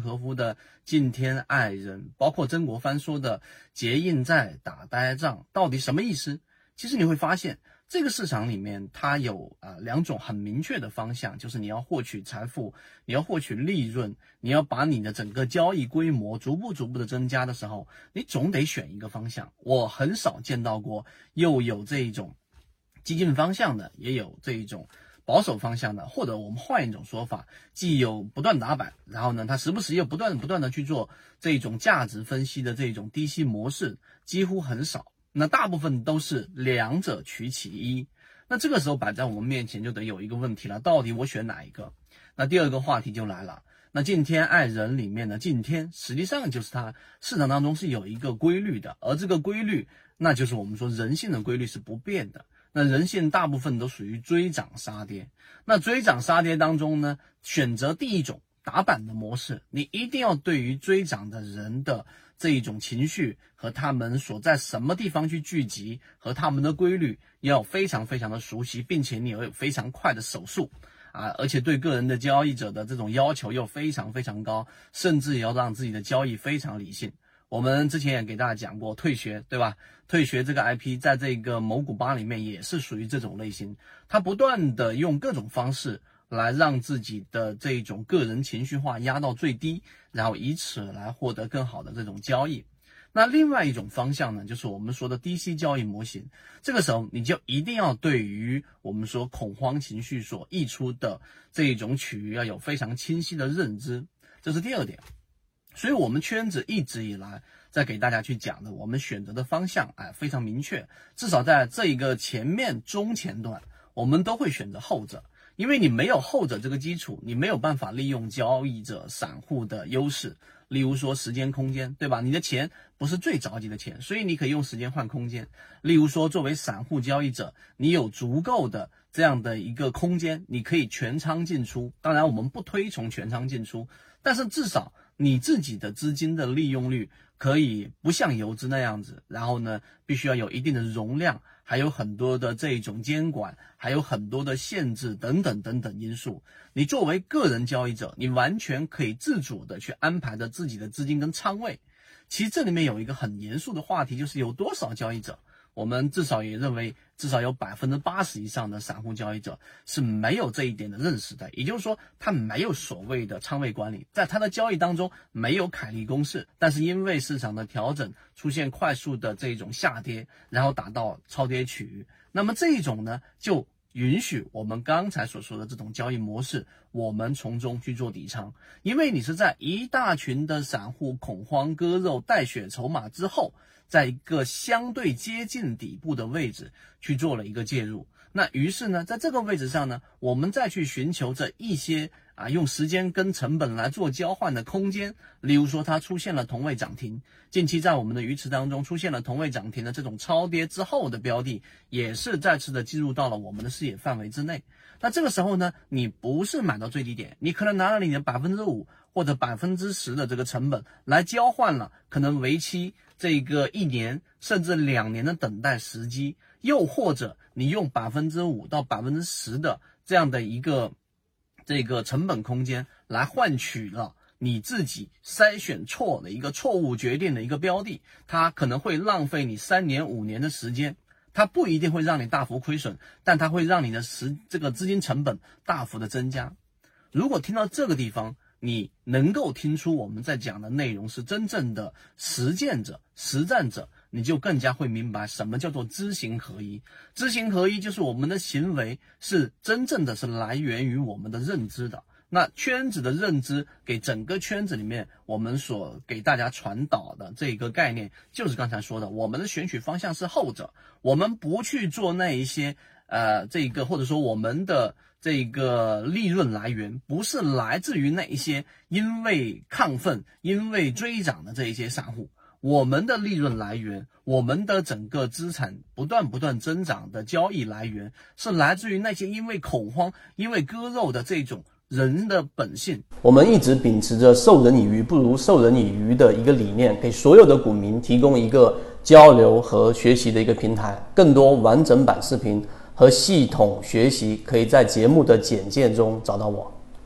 和夫的敬天爱人，包括曾国藩说的结硬债、打呆仗，到底什么意思？其实你会发现。这个市场里面，它有啊两种很明确的方向，就是你要获取财富，你要获取利润，你要把你的整个交易规模逐步逐步的增加的时候，你总得选一个方向。我很少见到过又有这一种激进方向的，也有这一种保守方向的，或者我们换一种说法，既有不断打板，然后呢，它时不时又不断不断的去做这种价值分析的这种低吸模式，几乎很少。那大部分都是两者取其一，那这个时候摆在我们面前就得有一个问题了，到底我选哪一个？那第二个话题就来了，那敬天爱人里面的敬天，实际上就是它市场当中是有一个规律的，而这个规律，那就是我们说人性的规律是不变的。那人性大部分都属于追涨杀跌，那追涨杀跌当中呢，选择第一种。打板的模式，你一定要对于追涨的人的这一种情绪和他们所在什么地方去聚集和他们的规律要非常非常的熟悉，并且你要有非常快的手速啊，而且对个人的交易者的这种要求又非常非常高，甚至也要让自己的交易非常理性。我们之前也给大家讲过，退学对吧？退学这个 IP 在这个某股吧里面也是属于这种类型，他不断的用各种方式。来让自己的这种个人情绪化压到最低，然后以此来获得更好的这种交易。那另外一种方向呢，就是我们说的低息交易模型。这个时候你就一定要对于我们说恐慌情绪所溢出的这一种区域要有非常清晰的认知，这是第二点。所以我们圈子一直以来在给大家去讲的，我们选择的方向哎非常明确，至少在这一个前面中前段，我们都会选择后者。因为你没有后者这个基础，你没有办法利用交易者散户的优势，例如说时间、空间，对吧？你的钱不是最着急的钱，所以你可以用时间换空间。例如说，作为散户交易者，你有足够的这样的一个空间，你可以全仓进出。当然，我们不推崇全仓进出，但是至少你自己的资金的利用率可以不像游资那样子，然后呢，必须要有一定的容量。还有很多的这种监管，还有很多的限制等等等等因素。你作为个人交易者，你完全可以自主的去安排着自己的资金跟仓位。其实这里面有一个很严肃的话题，就是有多少交易者。我们至少也认为，至少有百分之八十以上的散户交易者是没有这一点的认识的。也就是说，他没有所谓的仓位管理，在他的交易当中没有凯利公式。但是因为市场的调整出现快速的这种下跌，然后达到超跌区域，那么这一种呢，就允许我们刚才所说的这种交易模式，我们从中去做底仓。因为你是在一大群的散户恐慌割肉带血筹码之后。在一个相对接近底部的位置去做了一个介入，那于是呢，在这个位置上呢，我们再去寻求这一些啊，用时间跟成本来做交换的空间。例如说，它出现了同位涨停，近期在我们的鱼池当中出现了同位涨停的这种超跌之后的标的，也是再次的进入到了我们的视野范围之内。那这个时候呢，你不是买到最低点，你可能拿了你的百分之五或者百分之十的这个成本来交换了，可能为期。这个一年甚至两年的等待时机，又或者你用百分之五到百分之十的这样的一个这个成本空间来换取了你自己筛选错的一个错误决定的一个标的，它可能会浪费你三年五年的时间，它不一定会让你大幅亏损，但它会让你的时这个资金成本大幅的增加。如果听到这个地方，你能够听出我们在讲的内容是真正的实践者、实战者，你就更加会明白什么叫做知行合一。知行合一就是我们的行为是真正的是来源于我们的认知的。那圈子的认知给整个圈子里面，我们所给大家传导的这个概念，就是刚才说的，我们的选取方向是后者，我们不去做那一些。呃，这个或者说我们的这个利润来源不是来自于那一些因为亢奋、因为追涨的这一些散户，我们的利润来源，我们的整个资产不断不断增长的交易来源，是来自于那些因为恐慌、因为割肉的这种人的本性。我们一直秉持着授人以鱼不如授人以渔的一个理念，给所有的股民提供一个交流和学习的一个平台。更多完整版视频。和系统学习，可以在节目的简介中找到我。